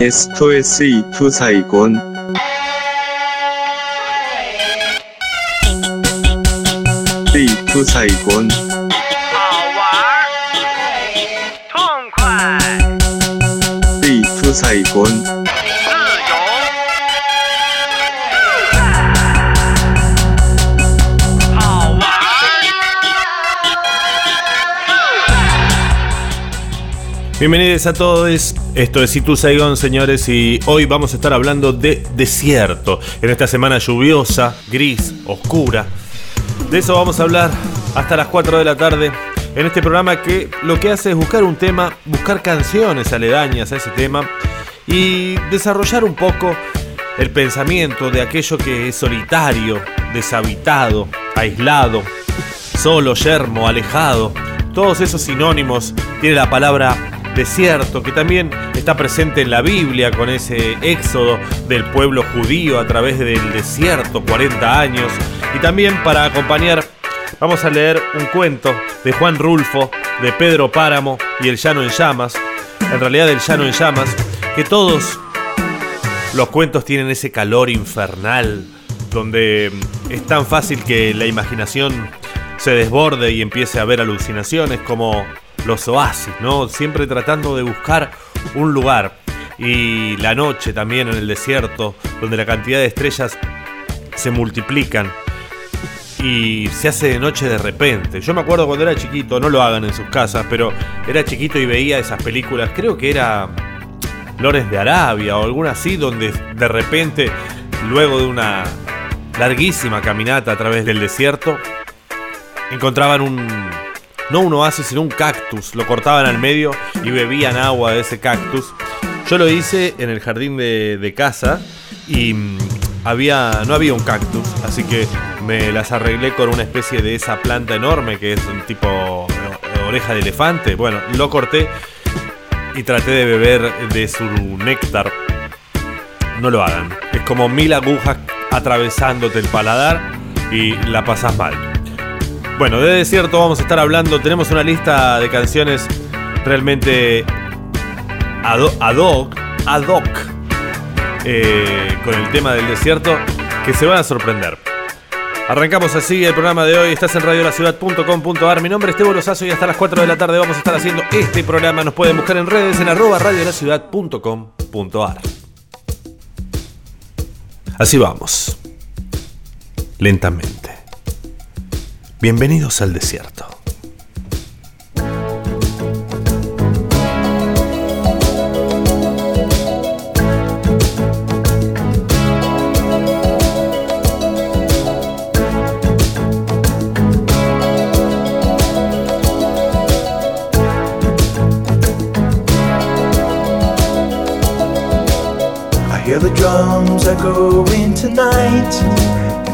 itstoysee 出彩滚 a b to the a 好玩儿痛快 b to the a 好玩儿 esto es Itu Saigon, señores, y hoy vamos a estar hablando de desierto. En esta semana lluviosa, gris, oscura. De eso vamos a hablar hasta las 4 de la tarde en este programa que lo que hace es buscar un tema, buscar canciones aledañas a ese tema y desarrollar un poco el pensamiento de aquello que es solitario, deshabitado, aislado, solo, yermo, alejado. Todos esos sinónimos tiene la palabra desierto, que también está presente en la Biblia con ese éxodo del pueblo judío a través del desierto, 40 años. Y también para acompañar, vamos a leer un cuento de Juan Rulfo, de Pedro Páramo y El Llano en Llamas. En realidad, El Llano en Llamas, que todos los cuentos tienen ese calor infernal, donde es tan fácil que la imaginación se desborde y empiece a ver alucinaciones como los oasis, ¿no? Siempre tratando de buscar un lugar. Y la noche también en el desierto, donde la cantidad de estrellas se multiplican y se hace de noche de repente. Yo me acuerdo cuando era chiquito, no lo hagan en sus casas, pero era chiquito y veía esas películas, creo que era Lores de Arabia o alguna así, donde de repente, luego de una larguísima caminata a través del desierto, encontraban un, no un oasis, sino un cactus, lo cortaban al medio y bebían agua de ese cactus. Yo lo hice en el jardín de, casa y mm, había, no había un cactus, así que me las arreglé con una especie de esa planta enorme que es un tipo eh, oreja de elefante. Bueno, lo corté y traté de beber de su néctar. No lo hagan. Es como mil agujas atravesándote el paladar y la pasas mal. Bueno, de desierto vamos a estar hablando. Tenemos una lista de canciones realmente ad, ad hoc, ad hoc eh, con el tema del desierto que se van a sorprender. Arrancamos así el programa de hoy. Estás en radiolaciudad.com.ar. Mi nombre es Tebo Lozazo y hasta las 4 de la tarde vamos a estar haciendo este programa. Nos pueden buscar en redes en arroba radiolaciudad.com.ar. Así vamos. Lentamente. Bienvenidos al desierto. I hear the drums echoing tonight,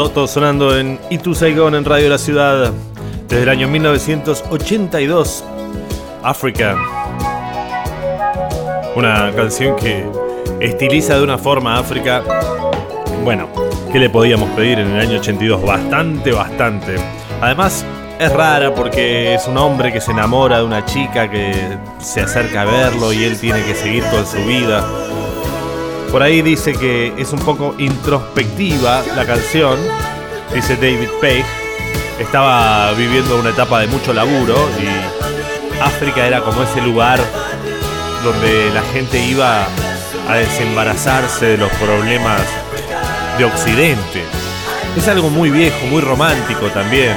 Toto sonando en Itu Saigon en Radio La Ciudad desde el año 1982. África. Una canción que estiliza de una forma África. Bueno, ¿qué le podíamos pedir en el año 82? Bastante, bastante. Además, es rara porque es un hombre que se enamora de una chica que se acerca a verlo y él tiene que seguir con su vida. Por ahí dice que es un poco introspectiva la canción, dice David Page. Estaba viviendo una etapa de mucho laburo y África era como ese lugar donde la gente iba a desembarazarse de los problemas de Occidente. Es algo muy viejo, muy romántico también.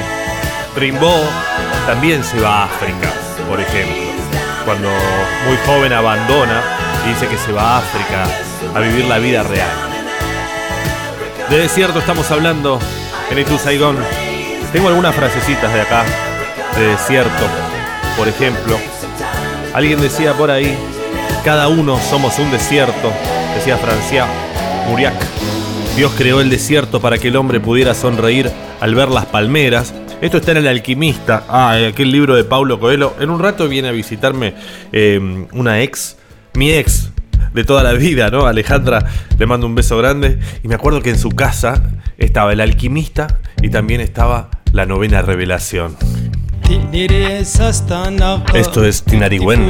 Rimbaud también se va a África, por ejemplo. Cuando muy joven abandona dice que se va a África a vivir la vida real. De desierto estamos hablando en Itu Saigon. Tengo algunas frasecitas de acá, de desierto. Por ejemplo, alguien decía por ahí, cada uno somos un desierto, decía Francia Muriac. Dios creó el desierto para que el hombre pudiera sonreír al ver las palmeras. Esto está en El Alquimista, ah, aquel libro de Paulo Coelho. En un rato viene a visitarme eh, una ex, mi ex de toda la vida, ¿no? Alejandra, le mando un beso grande. Y me acuerdo que en su casa estaba El Alquimista y también estaba La Novena Revelación. Esto es Tinariwen.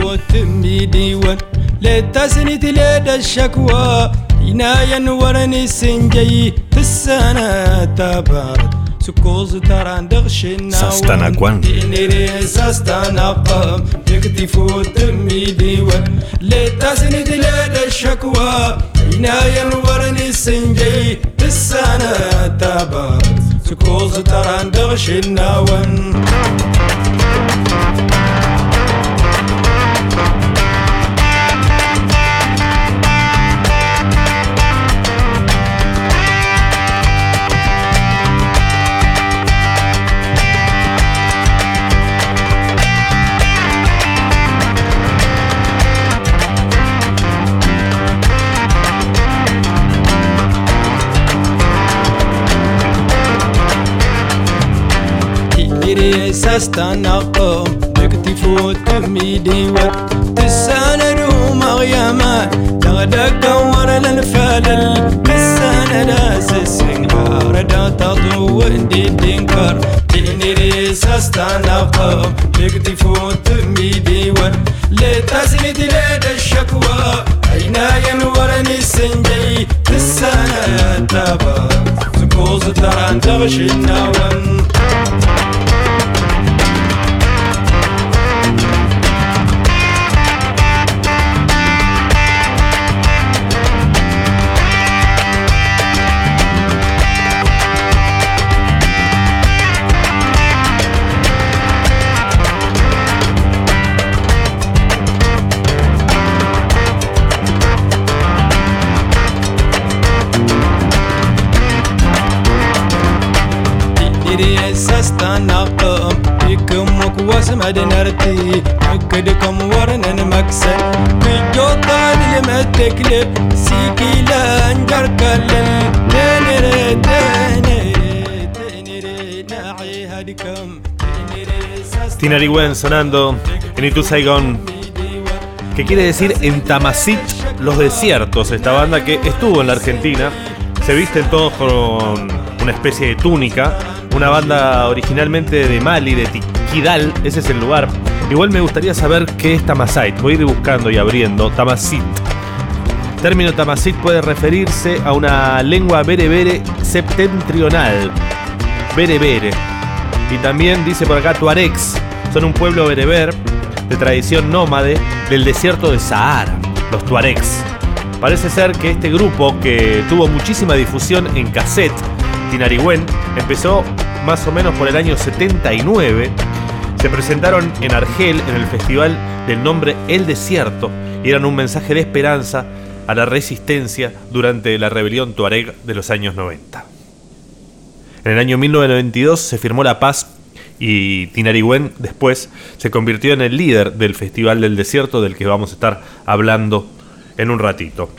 سكوز تراندغ ساستانا كوان دينيري ساستانا قام دكتي فوت ديوان لي دلال الشكوى عناية نورني السنجي بالسنة تابات سكوز تراندغ شناوان استنقم نكتفو تمي ديوت تسانا مغيما تغدك ورا الفلل تسانا ناس السنقار دا تضو اندي دينكر تيني ريس استنقم نكتفو تمي ديوت لتزيد لدى الشكوى عينايا ورني السنجي تسانا تابا زكوز تران تغشي النوم Tinariwen sonando en Itu Saigon, que quiere decir en Tamasit los desiertos. Esta banda que estuvo en la Argentina, se visten todos con una especie de túnica. Una banda originalmente de Mali, de Tikidal, ese es el lugar. Igual me gustaría saber qué es Tamasait. Voy a ir buscando y abriendo. Tamasit. Término Tamasit puede referirse a una lengua berebere septentrional. Berebere. Y también dice por acá Tuaregs. Son un pueblo bereber de tradición nómade del desierto de Sahara, los Tuaregs. Parece ser que este grupo, que tuvo muchísima difusión en cassette, Tinariwen, empezó más o menos por el año 79. Se presentaron en Argel en el festival del nombre El Desierto y eran un mensaje de esperanza a la resistencia durante la rebelión tuareg de los años 90. En el año 1992 se firmó la paz y Tinariwen después se convirtió en el líder del Festival del Desierto del que vamos a estar hablando en un ratito.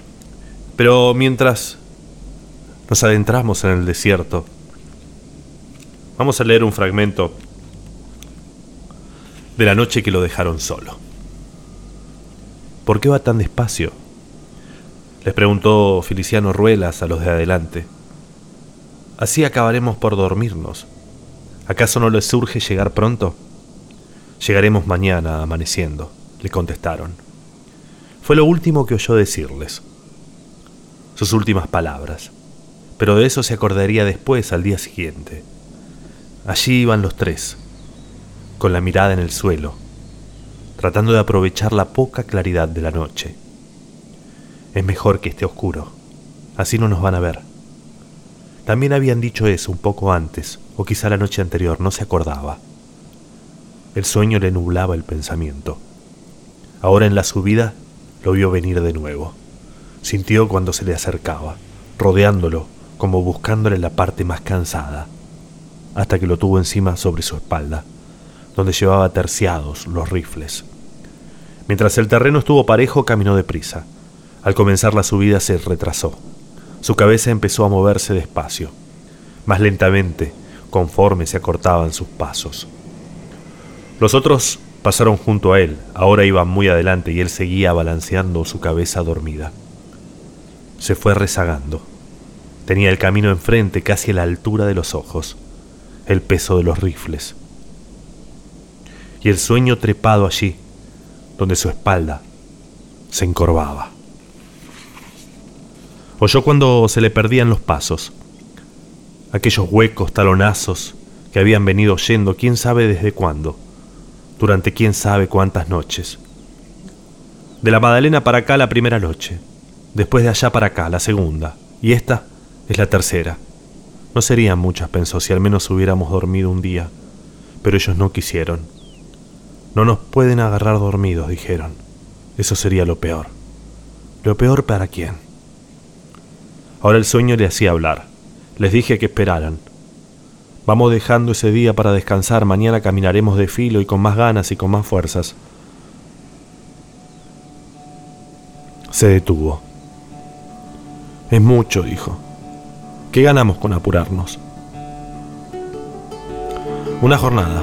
Pero mientras nos adentramos en el desierto, vamos a leer un fragmento de la noche que lo dejaron solo. ¿Por qué va tan despacio? Les preguntó Feliciano Ruelas a los de adelante. Así acabaremos por dormirnos. ¿Acaso no les surge llegar pronto? Llegaremos mañana amaneciendo, le contestaron. Fue lo último que oyó decirles. Sus últimas palabras. Pero de eso se acordaría después, al día siguiente. Allí iban los tres, con la mirada en el suelo, tratando de aprovechar la poca claridad de la noche. Es mejor que esté oscuro, así no nos van a ver. También habían dicho eso un poco antes, o quizá la noche anterior, no se acordaba. El sueño le nublaba el pensamiento. Ahora en la subida lo vio venir de nuevo. Sintió cuando se le acercaba, rodeándolo, como buscándole la parte más cansada, hasta que lo tuvo encima sobre su espalda, donde llevaba terciados los rifles. Mientras el terreno estuvo parejo, caminó deprisa. Al comenzar la subida se retrasó. Su cabeza empezó a moverse despacio, más lentamente, conforme se acortaban sus pasos. Los otros pasaron junto a él, ahora iban muy adelante y él seguía balanceando su cabeza dormida. Se fue rezagando. Tenía el camino enfrente casi a la altura de los ojos, el peso de los rifles. Y el sueño trepado allí, donde su espalda se encorvaba. Oyó cuando se le perdían los pasos, aquellos huecos talonazos que habían venido oyendo quién sabe desde cuándo, durante quién sabe cuántas noches. De la Madalena para acá la primera noche, después de allá para acá la segunda, y esta es la tercera. No serían muchas, pensó, si al menos hubiéramos dormido un día, pero ellos no quisieron. No nos pueden agarrar dormidos, dijeron. Eso sería lo peor. ¿Lo peor para quién? Ahora el sueño le hacía hablar. Les dije que esperaran. Vamos dejando ese día para descansar, mañana caminaremos de filo y con más ganas y con más fuerzas. Se detuvo. Es mucho, dijo. ¿Qué ganamos con apurarnos? Una jornada.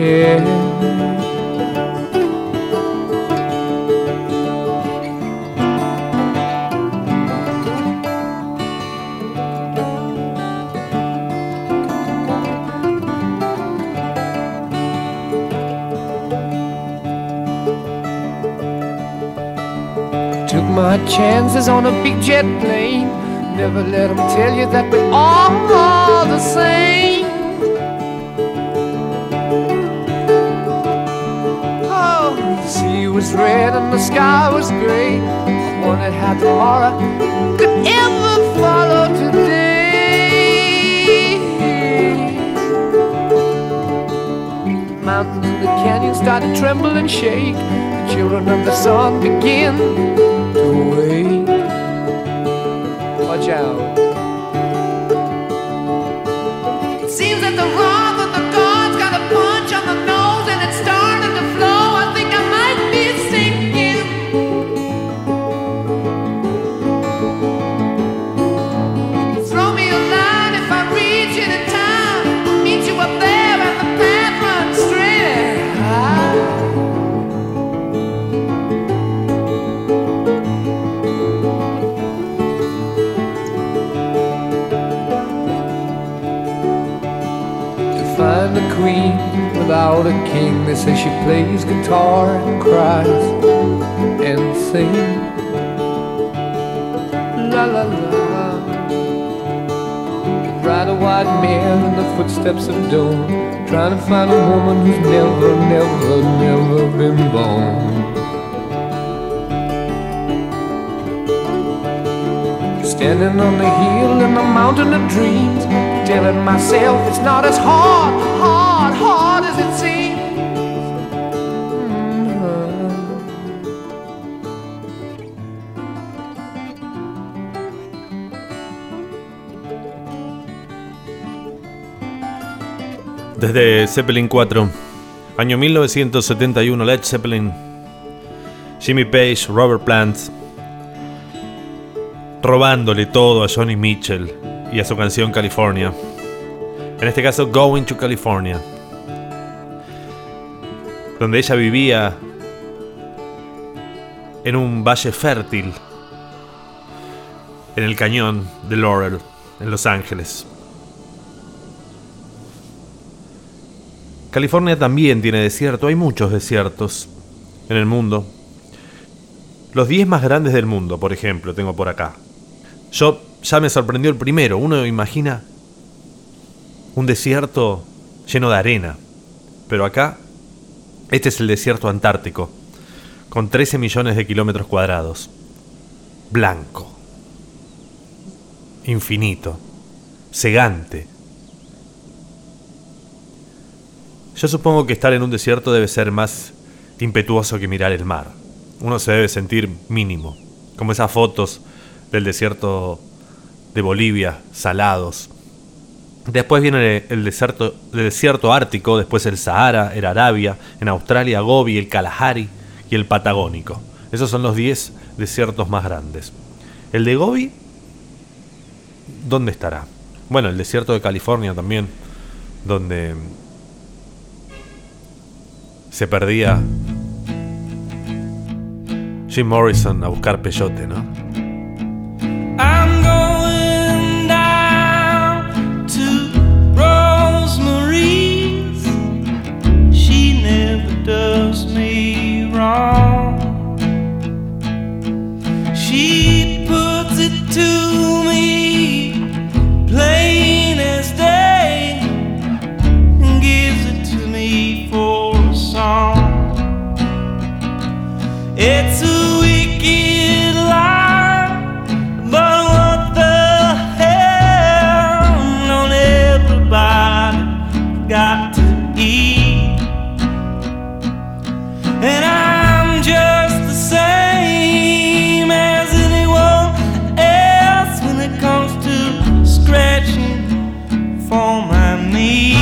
hair. Took my chances on a big jet plane. Never let them tell you that we're all was red and the sky was gray. I wondered how tomorrow could ever follow today. Mountains and the canyons started to tremble and shake. The children of the sun begin to wake. Watch out. Footsteps of dawn, trying to find a woman who's never, never, never been born. Standing on the hill in the mountain of dreams, telling myself it's not as hard, hard, hard as Desde Zeppelin 4, año 1971, Led Zeppelin, Jimmy Page, Robert Plant, robándole todo a Johnny Mitchell y a su canción California. En este caso, Going to California, donde ella vivía en un valle fértil, en el cañón de Laurel, en Los Ángeles. California también tiene desierto, hay muchos desiertos en el mundo. Los 10 más grandes del mundo, por ejemplo, tengo por acá. Yo ya me sorprendió el primero. Uno imagina un desierto lleno de arena. Pero acá, este es el desierto antártico, con 13 millones de kilómetros cuadrados. Blanco. Infinito. Cegante. Yo supongo que estar en un desierto debe ser más impetuoso que mirar el mar. Uno se debe sentir mínimo, como esas fotos del desierto de Bolivia, salados. Después viene el desierto, el desierto ártico, después el Sahara, el Arabia, en Australia Gobi, el Kalahari y el Patagónico. Esos son los 10 desiertos más grandes. El de Gobi, ¿dónde estará? Bueno, el desierto de California también, donde se perdía Jim Morrison a buscar peyote, ¿no? I'm going down to Rosemary's. She never does me wrong. She puts it to me plain as day and gives it to me for song. It's a wicked lie, but what the hell? Don't everybody got to eat? And I'm just the same as anyone else when it comes to scratching for my meat.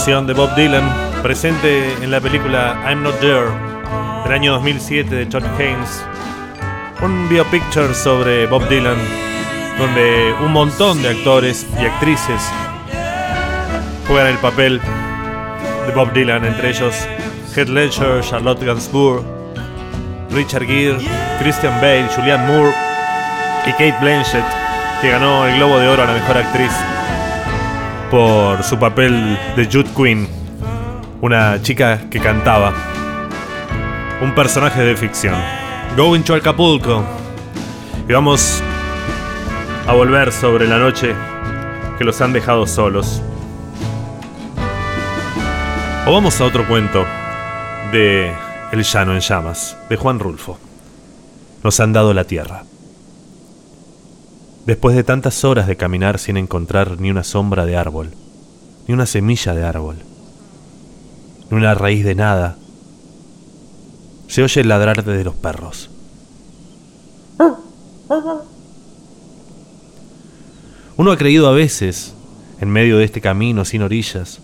Canción de Bob Dylan presente en la película I'm Not There del año 2007 de Todd Haynes, un biopicture sobre Bob Dylan donde un montón de actores y actrices juegan el papel de Bob Dylan, entre ellos Heath Ledger, Charlotte Gainsbourg, Richard Gere, Christian Bale, Julianne Moore y Kate Blanchett, que ganó el Globo de Oro a la mejor actriz por su papel de Jude Quinn, una chica que cantaba, un personaje de ficción. Going to Acapulco. Y vamos a volver sobre la noche que los han dejado solos. O vamos a otro cuento de El llano en llamas, de Juan Rulfo. Nos han dado la tierra. Después de tantas horas de caminar sin encontrar ni una sombra de árbol, ni una semilla de árbol, ni una raíz de nada, se oye el ladrar de los perros. Uno ha creído a veces, en medio de este camino sin orillas,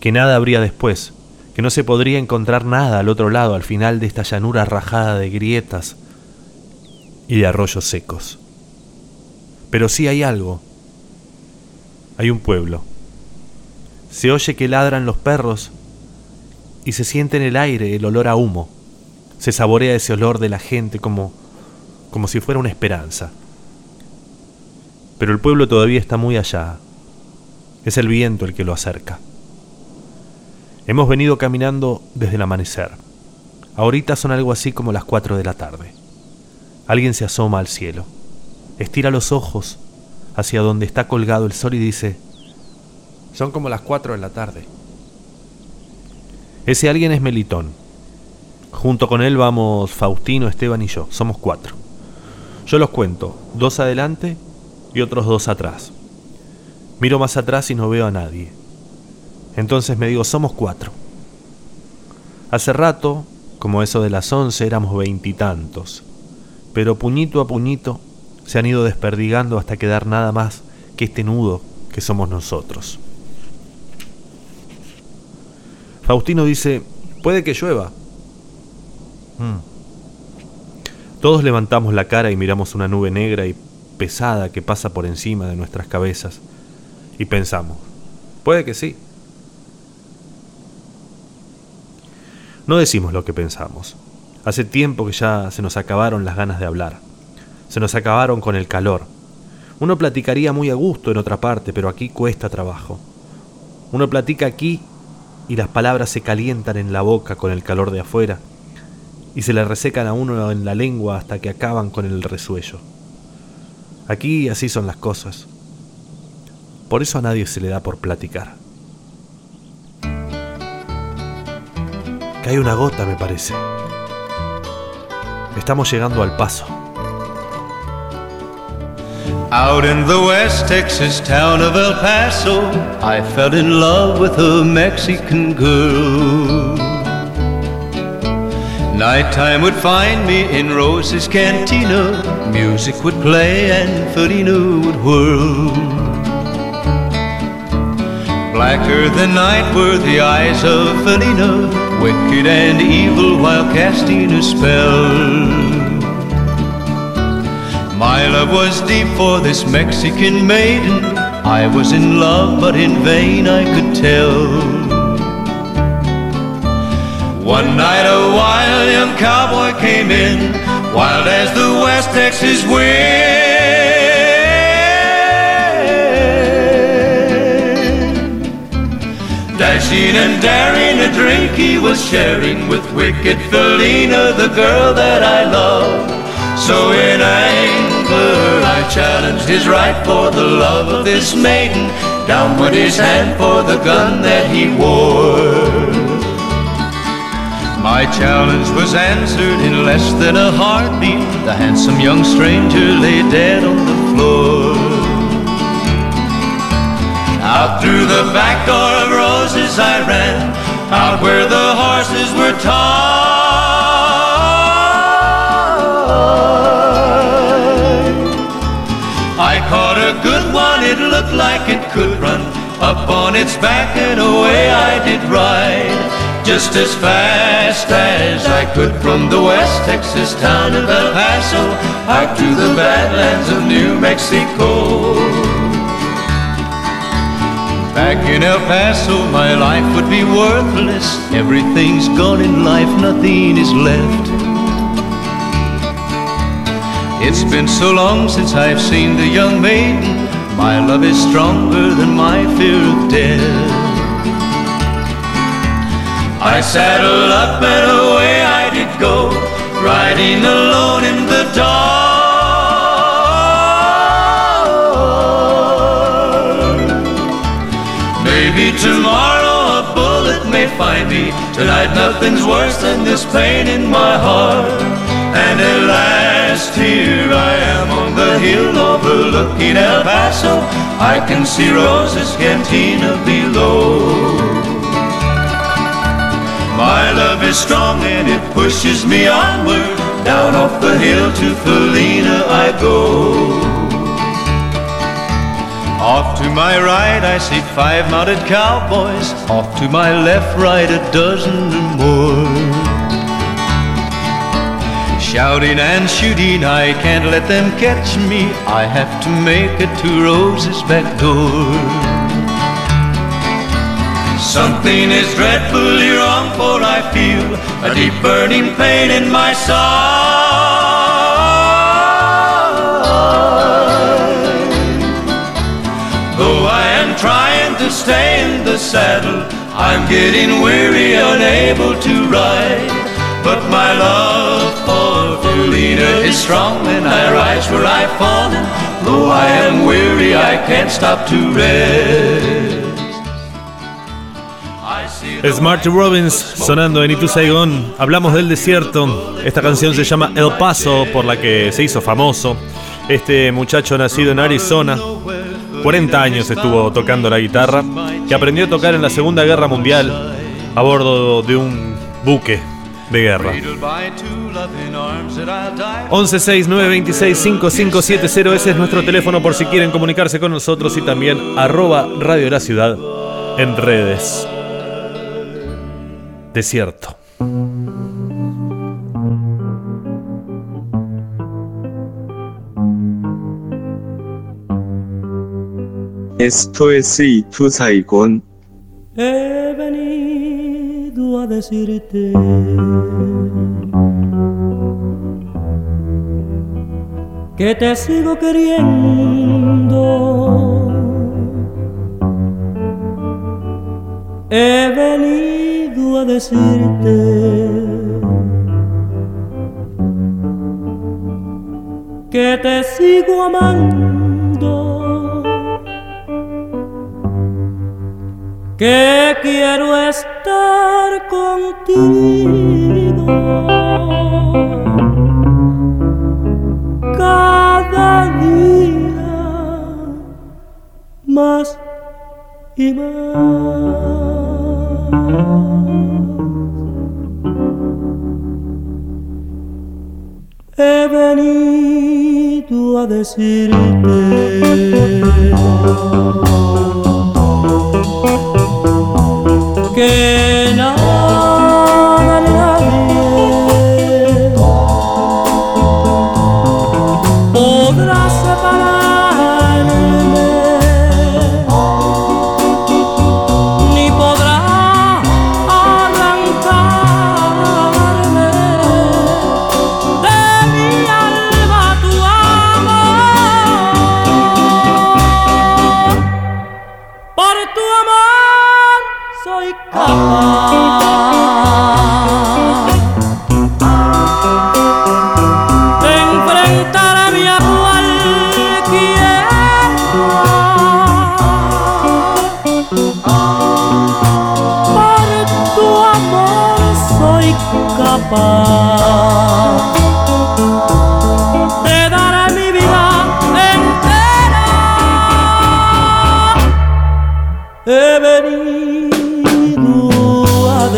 que nada habría después, que no se podría encontrar nada al otro lado, al final de esta llanura rajada de grietas y de arroyos secos. Pero sí hay algo. Hay un pueblo. Se oye que ladran los perros y se siente en el aire el olor a humo. Se saborea ese olor de la gente como como si fuera una esperanza. Pero el pueblo todavía está muy allá. Es el viento el que lo acerca. Hemos venido caminando desde el amanecer. Ahorita son algo así como las 4 de la tarde. Alguien se asoma al cielo, estira los ojos hacia donde está colgado el sol y dice, son como las 4 de la tarde. Ese alguien es Melitón. Junto con él vamos Faustino, Esteban y yo. Somos cuatro. Yo los cuento, dos adelante y otros dos atrás. Miro más atrás y no veo a nadie. Entonces me digo, somos cuatro. Hace rato, como eso de las once, éramos veintitantos, pero puñito a puñito se han ido desperdigando hasta quedar nada más que este nudo que somos nosotros. Faustino dice, puede que llueva. Mm. Todos levantamos la cara y miramos una nube negra y pesada que pasa por encima de nuestras cabezas y pensamos, puede que sí. No decimos lo que pensamos. Hace tiempo que ya se nos acabaron las ganas de hablar. Se nos acabaron con el calor. Uno platicaría muy a gusto en otra parte, pero aquí cuesta trabajo. Uno platica aquí y las palabras se calientan en la boca con el calor de afuera y se le resecan a uno en la lengua hasta que acaban con el resuello. Aquí así son las cosas. Por eso a nadie se le da por platicar. Cae una gota, me parece. Estamos llegando al paso. Out in the West Texas town of El Paso, I fell in love with a Mexican girl. Nighttime would find me in Rose's cantina. Music would play and Felina would whirl. Blacker than night were the eyes of Felina, wicked and evil while casting a spell. My love was deep for this Mexican maiden. I was in love, but in vain I could tell. One night a wild young cowboy came in, wild as the West Texas wind. Dashing and daring, a drink he was sharing with wicked Felina, the girl that I love. So in anger I challenged his right for the love of this maiden. Down went his hand for the gun that he wore. My challenge was answered in less than a heartbeat. The handsome young stranger lay dead on the floor. Out through the back door of roses I ran, out where the horses were tied. I looked like it could run up on its back and away I did ride. Just as fast as I could from the West Texas town of El Paso out to the badlands of New Mexico. Back in El Paso, my life would be worthless. Everything's gone in life, nothing is left. It's been so long since I've seen the young maiden. My love is stronger than my fear of death. I saddled up and away I did go, riding alone in the dark. Maybe tomorrow a bullet may find me. Tonight nothing's worse than this pain in my heart. And at last here I am on the hill overlooking El Paso. I can see Rosa's cantina below. My love is strong and it pushes me onward. Down off the hill to Felina I go. Off to my right I see five mounted cowboys. Off to my left, right a dozen or more. Shouting and shooting, I can't let them catch me. I have to make it to Rose's back door. Something is dreadfully wrong, for I feel a deep burning pain in my side. Though I am trying to stay in the saddle, I'm getting weary, unable to ride. But my love for Felina is strong, and I rise where I've fallen. Though I am weary, I can't stop to rest. The Robbins sonando en Itu Saigon. Hablamos del desierto. Esta canción se llama El Paso, por la que se hizo famoso. Este muchacho nacido en Arizona, 40 años estuvo tocando la guitarra, que aprendió a tocar en la Segunda Guerra Mundial a bordo de un buque de guerra. 1169265570 ese es nuestro teléfono por si quieren comunicarse con nosotros y también arroba Radio La Ciudad en redes. Desierto. Esto es Itu Saigon. Decirte que te sigo queriendo. He venido a decirte que te sigo amando. Que quiero estar contigo cada día más y más. He venido a decirte que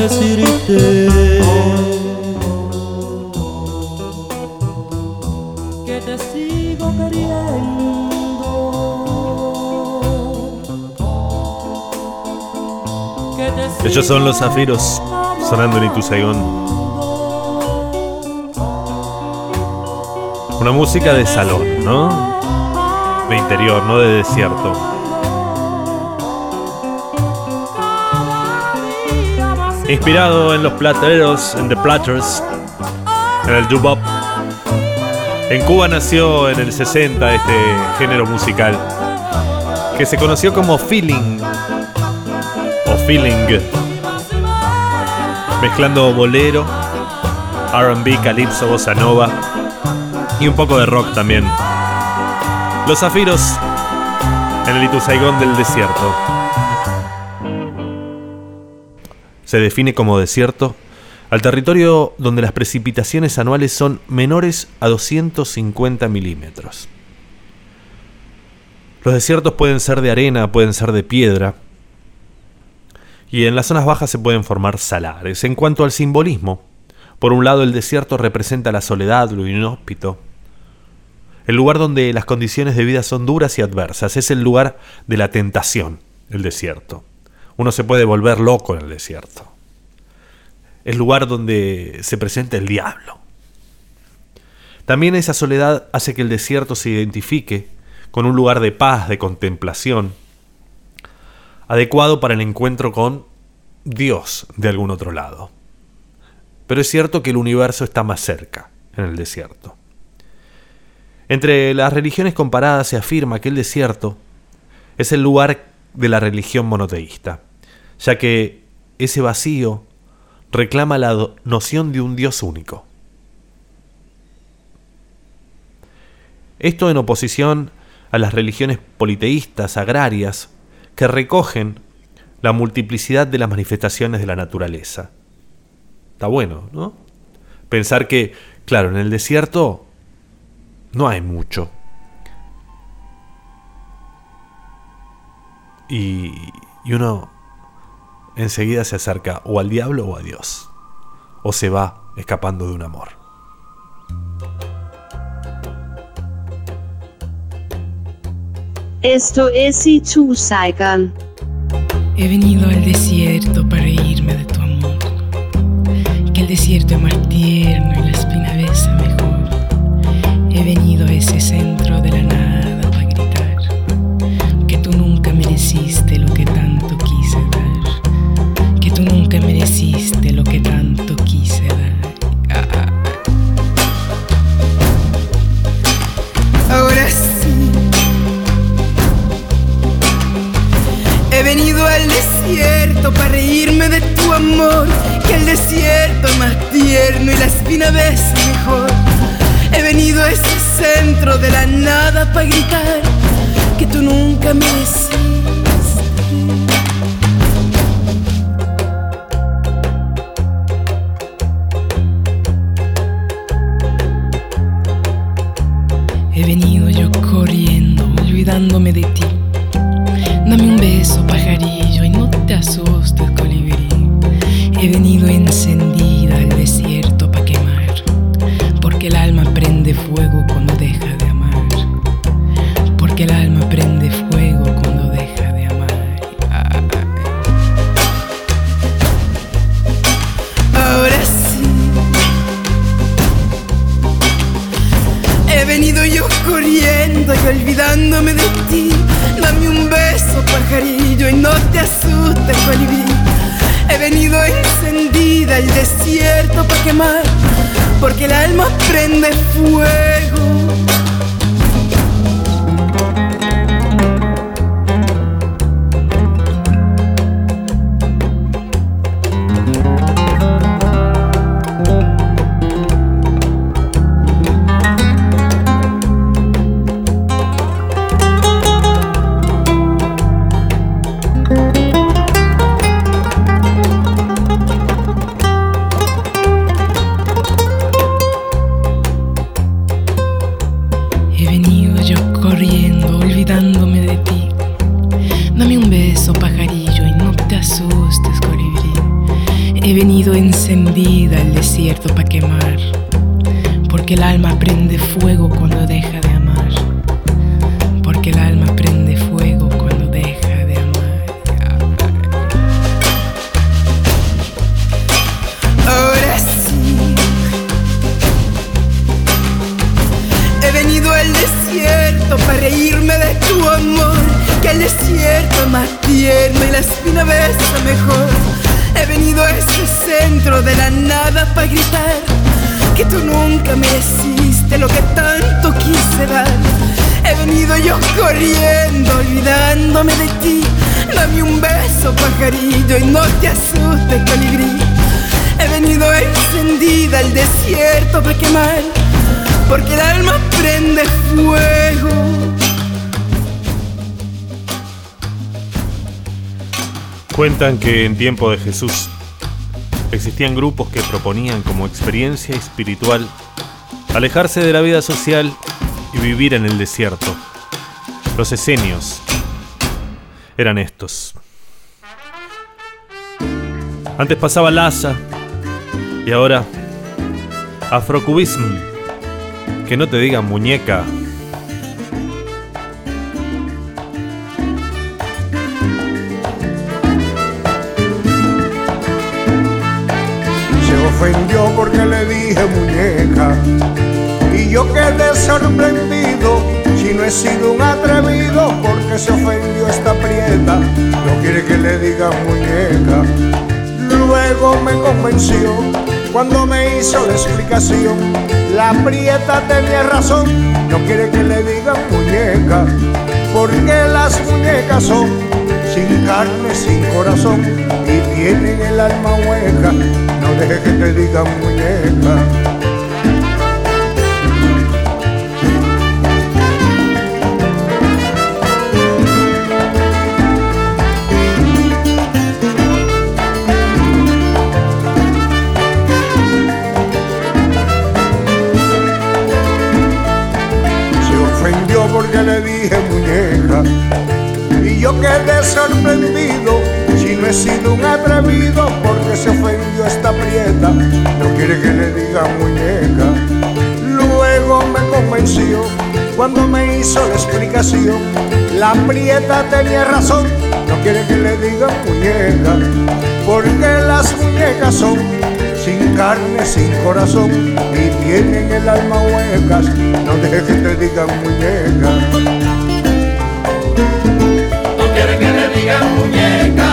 decirte Ellos son los zafiros sonando en Ituzaigón. Una música de salón, ¿no? De interior, no de desierto. Inspirado en los plateros, en The Platters, en el doo-wop. En Cuba nació en el 60 este género musical, que se conoció como feeling o feeling, mezclando bolero, R&B, calipso, bossa nova y un poco de rock también. Los zafiros en el Ituzaingón del desierto. Se define como desierto al territorio donde las precipitaciones anuales son menores a 250 milímetros. Los desiertos pueden ser de arena, pueden ser de piedra, y en las zonas bajas se pueden formar salares. En cuanto al simbolismo, por un lado el desierto representa la soledad, lo inhóspito, el lugar donde las condiciones de vida son duras y adversas, es el lugar de la tentación, el desierto. Uno se puede volver loco en el desierto. El lugar donde se presenta el diablo. También esa soledad hace que el desierto se identifique con un lugar de paz, de contemplación, adecuado para el encuentro con Dios de algún otro lado. Pero es cierto que el universo está más cerca en el desierto. Entre las religiones comparadas se afirma que el desierto es el lugar de la religión monoteísta, ya que ese vacío reclama la noción de un Dios único. Esto en oposición a las religiones politeístas agrarias que recogen la multiplicidad de las manifestaciones de la naturaleza. Está bueno, ¿no? Pensar que, claro, en el desierto no hay mucho. Y, y uno enseguida se acerca o al diablo o a Dios. O se va escapando de un amor. Esto es Itu Saigon. He venido al desierto para reírme de tu amor. Que el desierto es más tierno y la espina besa mejor. He venido a ese centro de la nada para gritar. Que tú nunca mereciste para reírme de tu amor, que el desierto es más tierno y la espina besa mejor. He venido a ese centro de la nada para gritar que tú nunca me hiciste. He venido yo corriendo, olvidándome de ti. Dame un beso, pajarillo, te asustes, colibrí. He venido encendida al desierto nada para gritar que tú nunca mereciste lo que tanto quise dar. He venido yo corriendo, olvidándome de ti. Dame un beso, pajarillo, y no te asustes, colibrí. He venido encendida al desierto para quemar, porque el alma prende fuego. Cuentan que en tiempo de Jesús existían grupos que proponían como experiencia espiritual alejarse de la vida social y vivir en el desierto. Los esenios eran estos. Antes pasaba Laza y ahora Afrocubism. Que no te digan muñeca. Ofendió porque le dije muñeca y yo quedé sorprendido si no he sido un atrevido porque se ofendió esta prieta. No quiere que le diga muñeca luego me convenció cuando me hizo la explicación la prieta tenía razón. No quiere que le digan muñeca porque las muñecas son sin carne, sin corazón y tienen el alma hueca. No dejes que te digan muñeca. Se ofendió porque le dije muñeca yo quedé sorprendido. Si no he sido un atrevido porque se ofendió esta prieta. No quiere que le diga muñeca. Luego me convenció cuando me hizo la explicación. La prieta tenía razón no quiere que le diga muñeca. Porque las muñecas son sin carne, sin corazón y tienen el alma huecas. No dejes que te digan muñeca quiere que le digan muñeca.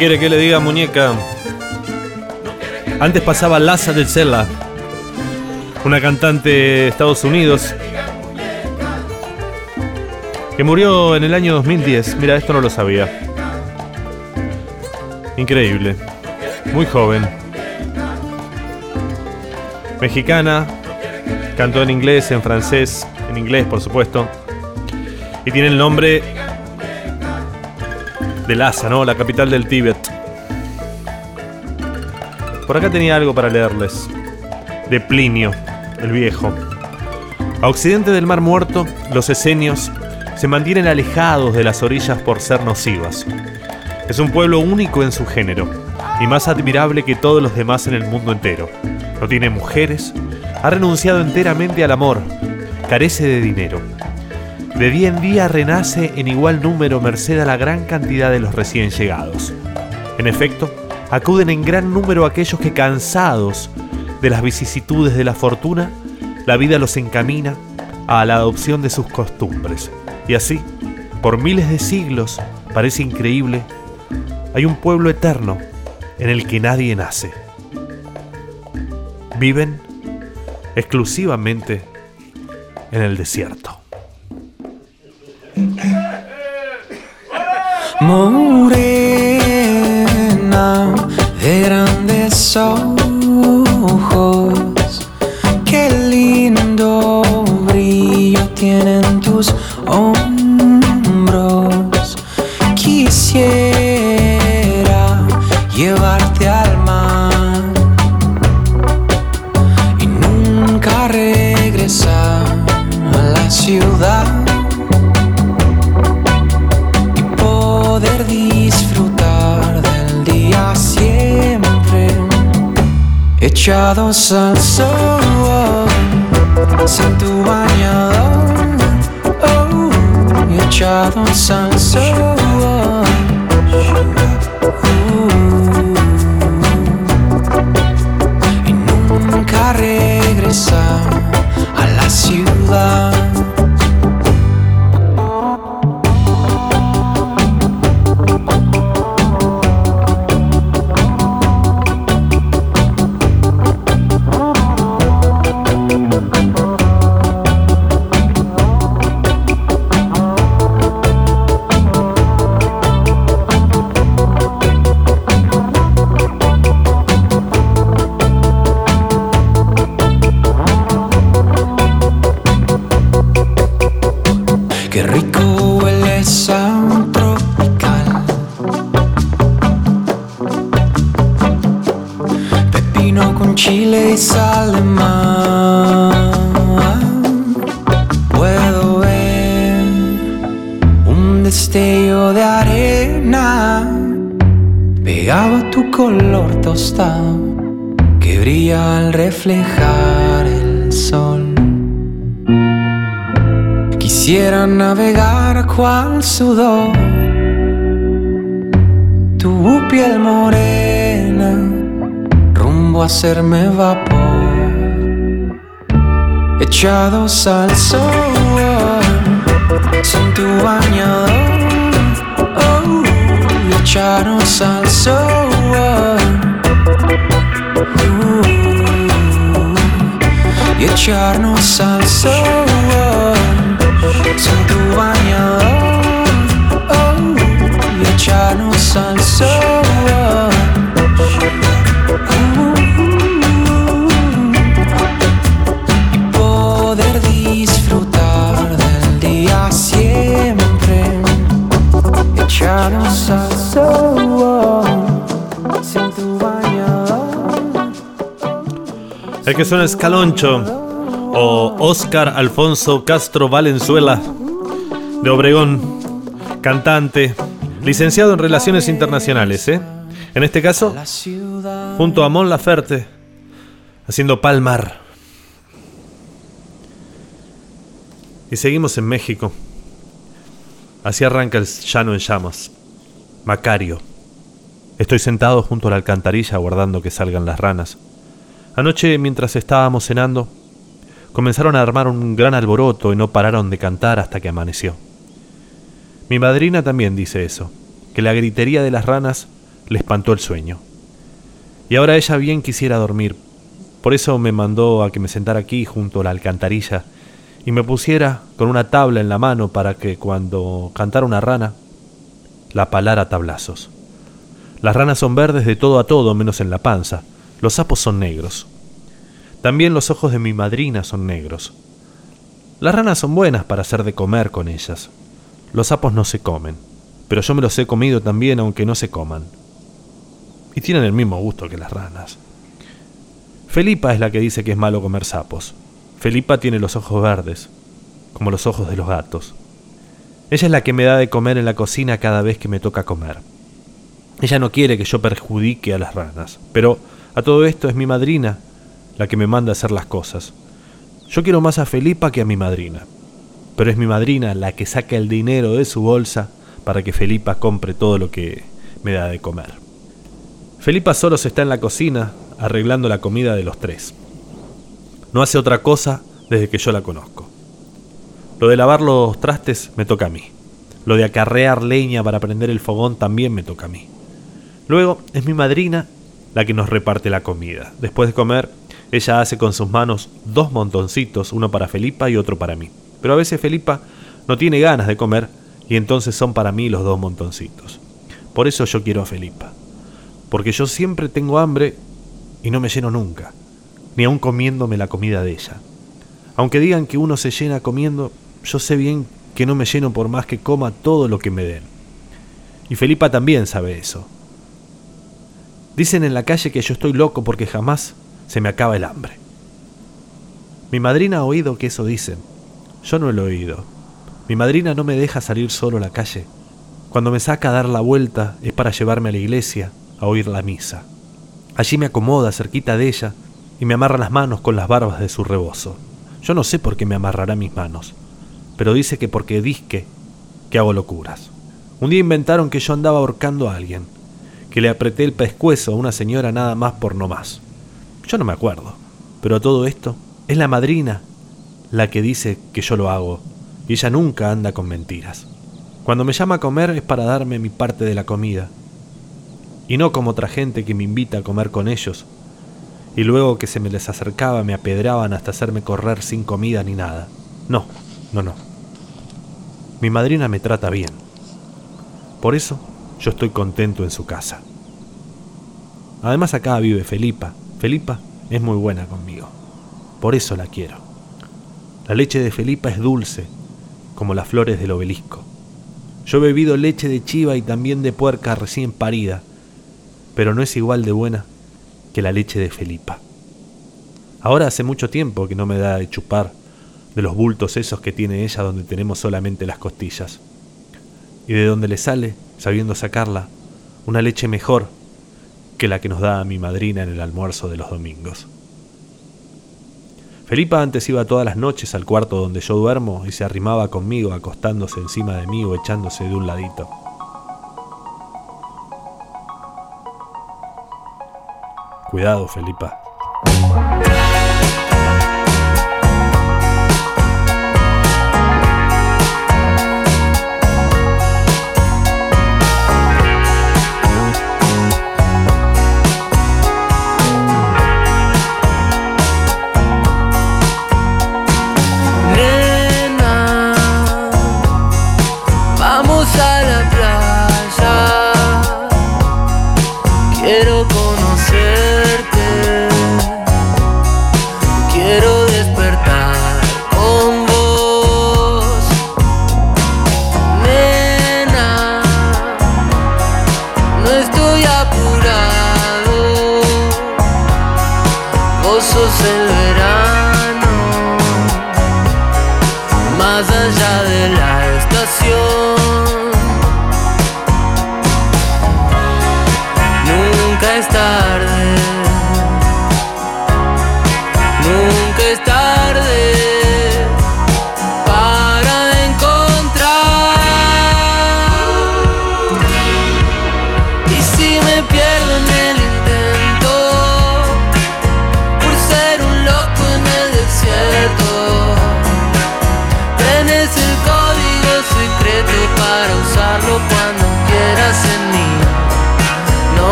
Quiere que le diga muñeca. Antes pasaba Laza del Cella, una cantante de Estados Unidos que murió en el año 2010. Mira, esto no lo sabía. Increíble. Muy joven. Mexicana. Cantó en inglés, en francés, en inglés por supuesto. Y tiene el nombre de Lhasa, ¿no? La capital del Tíbet. Por acá tenía algo para leerles. De Plinio, el viejo. A occidente del Mar Muerto, los esenios se mantienen alejados de las orillas por ser nocivas. Es un pueblo único en su género y más admirable que todos los demás en el mundo entero. No tiene mujeres, ha renunciado enteramente al amor, carece de dinero. De día en día renace en igual número merced a la gran cantidad de los recién llegados. En efecto, acuden en gran número aquellos que cansados de las vicisitudes de la fortuna, la vida los encamina a la adopción de sus costumbres. Y así, por miles de siglos, parece increíble, hay un pueblo eterno en el que nadie nace. Viven exclusivamente en el desierto. Morena de grandes ojos, qué lindo brillo tienen tus. Echados al sol sin tu bañador oh, y echados al echados al sol, sin tu bañador, oh, echados al sol. uh, y echarnos al sol sin tu bañador oh, y echarnos al sol Uh, que suena es Caloncho o Oscar Alfonso Castro Valenzuela de Obregón, cantante, licenciado en Relaciones Internacionales, ¿eh? En este caso, junto a Mon Laferte, haciendo Palmar. Y seguimos en México. Así arranca el llano en llamas. Macario. Estoy sentado junto a la alcantarilla aguardando que salgan las ranas. Anoche, mientras estábamos cenando, comenzaron a armar un gran alboroto y no pararon de cantar hasta que amaneció. Mi madrina también dice eso, que la gritería de las ranas le espantó el sueño. Y ahora ella bien quisiera dormir. Por eso me mandó a que me sentara aquí junto a la alcantarilla y me pusiera con una tabla en la mano para que cuando cantara una rana, la palara tablazos. Las ranas son verdes de todo a todo menos en la panza. Los sapos son negros. También los ojos de mi madrina son negros. Las ranas son buenas para hacer de comer con ellas. Los sapos no se comen, pero yo me los he comido también aunque no se coman. Y tienen el mismo gusto que las ranas. Felipa es la que dice que es malo comer sapos. Felipa tiene los ojos verdes, como los ojos de los gatos. Ella es la que me da de comer en la cocina cada vez que me toca comer. Ella no quiere que yo perjudique a las ranas, pero a todo esto es mi madrina la que me manda a hacer las cosas. Yo quiero más a Felipa que a mi madrina, pero es mi madrina la que saca el dinero de su bolsa para que Felipa compre todo lo que me da de comer. Felipa solo se está en la cocina arreglando la comida de los tres. No hace otra cosa desde que yo la conozco. Lo de lavar los trastes me toca a mí. Lo de acarrear leña para prender el fogón también me toca a mí. Luego es mi madrina la que nos reparte la comida. Después de comer, ella hace con sus manos dos montoncitos, uno para Felipa y otro para mí. Pero a veces Felipa no tiene ganas de comer y entonces son para mí los dos montoncitos. Por eso yo quiero a Felipa. Porque yo siempre tengo hambre y no me lleno nunca, ni aun comiéndome la comida de ella. Aunque digan que uno se llena comiendo, yo sé bien que no me lleno por más que coma todo lo que me den. Y Felipa también sabe eso. Dicen en la calle que yo estoy loco porque jamás se me acaba el hambre. Mi madrina ha oído que eso dicen. Yo no lo he oído. Mi madrina no me deja salir solo a la calle. Cuando me saca a dar la vuelta es para llevarme a la iglesia a oír la misa. Allí me acomoda cerquita de ella y me amarra las manos con las barbas de su rebozo. Yo no sé por qué me amarrará mis manos, pero dice que porque disque que hago locuras. Un día inventaron que yo andaba ahorcando a alguien, que le apreté el pescuezo a una señora nada más por no más. Yo no me acuerdo, pero todo esto es la madrina la que dice que yo lo hago, y ella nunca anda con mentiras. Cuando me llama a comer es para darme mi parte de la comida, y no como otra gente que me invita a comer con ellos, y luego que se me les acercaba me apedraban hasta hacerme correr sin comida ni nada. No, no, no. Mi madrina me trata bien. Por eso yo estoy contento en su casa. Además acá vive Felipa. Felipa es muy buena conmigo. Por eso la quiero. La leche de Felipa es dulce, como las flores del obelisco. Yo he bebido leche de chiva y también de puerca recién parida, pero no es igual de buena que la leche de Felipa. Ahora hace mucho tiempo que no me da de chupar de los bultos esos que tiene ella donde tenemos solamente las costillas, y de donde le sale, sabiendo sacarla, una leche mejor que la que nos da mi madrina en el almuerzo de los domingos. Felipa antes iba todas las noches al cuarto donde yo duermo y se arrimaba conmigo acostándose encima de mí o echándose de un ladito. Cuidado, Felipa.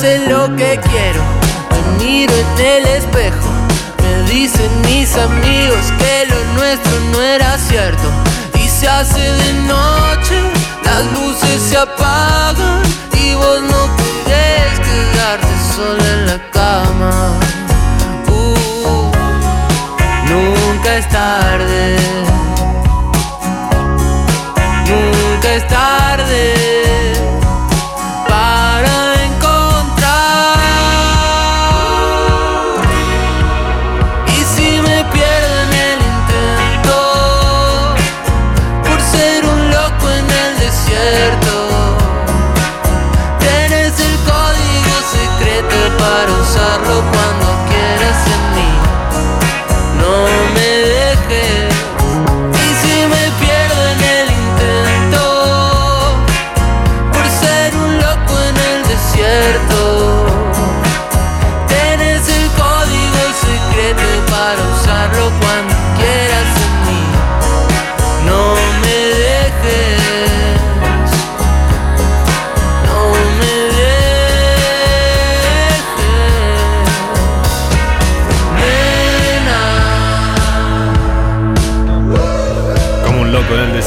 Sé lo que quiero, me miro en el espejo. Me dicen mis amigos que lo nuestro no era cierto. Y se hace de noche, las luces se apagan y vos no querés quedarte sola en la cama. Uh, nunca es tarde. Nunca es tarde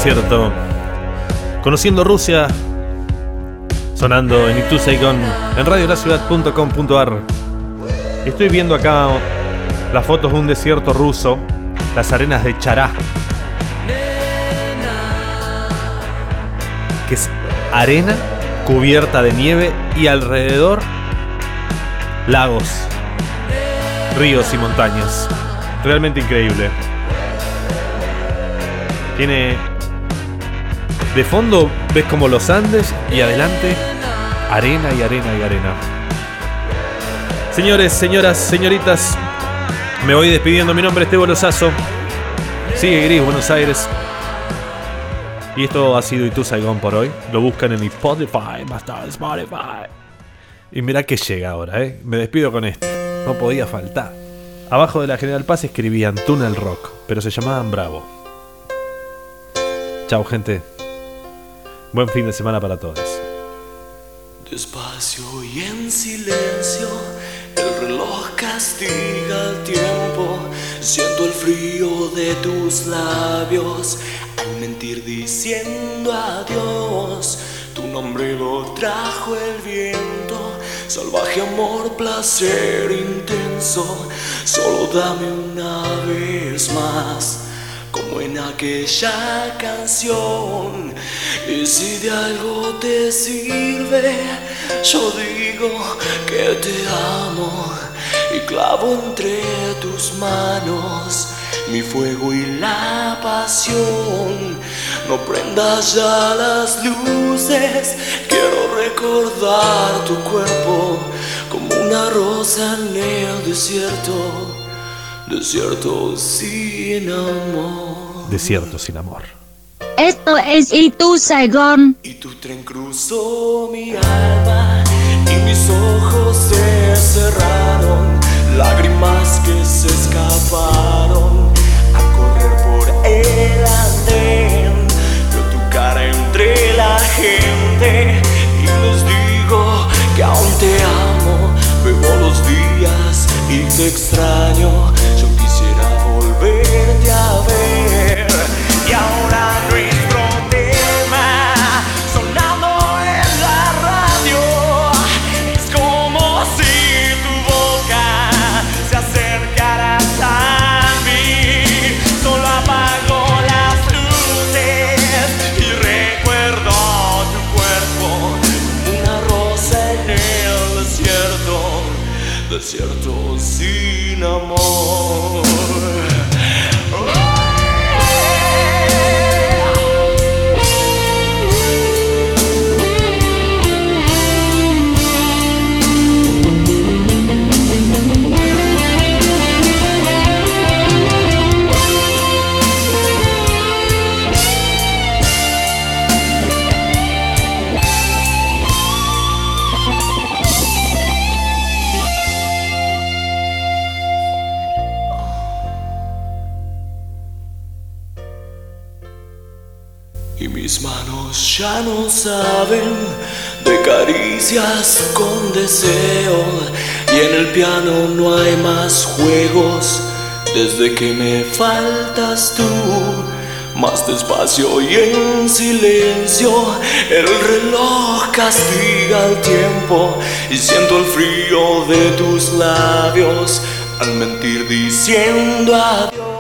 desierto. Conociendo Rusia. Sonando en Itu en radiolaciudad.com.ar. Estoy viendo acá las fotos de un desierto ruso. Las arenas de Chará. Que es arena cubierta de nieve y alrededor lagos, ríos y montañas. Realmente increíble. Tiene. De fondo ves como los Andes y adelante arena y arena y arena. Señores, señoras, señoritas, me voy despidiendo. Mi nombre es Tebo Lozazo. Sigue Gris, Buenos Aires. Y esto ha sido Itu Saigon por hoy. Lo buscan en Spotify, en Spotify. Y mirá que llega ahora, ¿eh? Me despido con este. No podía faltar. Abajo de la General Paz escribían Tunnel Rock, pero se llamaban Bravo. Chao, gente. Buen fin de semana para todos. Despacio y en silencio, el reloj castiga el tiempo. Siento el frío de tus labios al mentir diciendo adiós. Tu nombre lo trajo el viento, salvaje amor, placer intenso. Solo dame una vez más en aquella canción. Y si de algo te sirve, yo digo que te amo y clavo entre tus manos mi fuego y la pasión. No prendas ya las luces, quiero recordar tu cuerpo como una rosa en el desierto. Desierto sin amor. Desierto sin amor. Esto es Itu Saigon. Y tu tren cruzó mi alma y mis ojos se cerraron. Lágrimas que se escaparon a correr por el andén. Veo tu cara entre la gente y les digo que aún te amo. Veo los días y te extraño. Yo quisiera volverte a ver. Manos ya no saben de caricias con deseo y en el piano no hay más juegos desde que me faltas tú. Más despacio y en silencio, el reloj castiga el tiempo y siento el frío de tus labios al mentir diciendo adiós.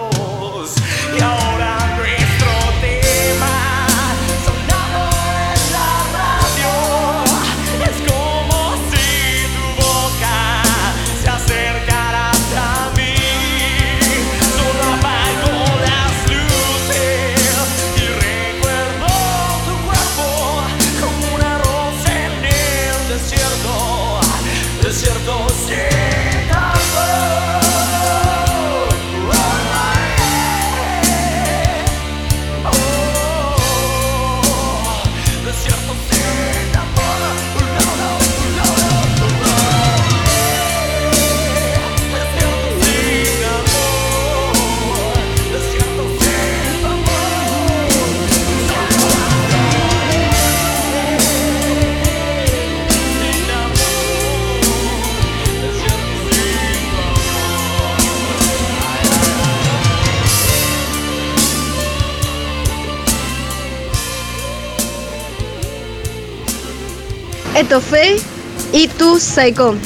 Y tu Saigon.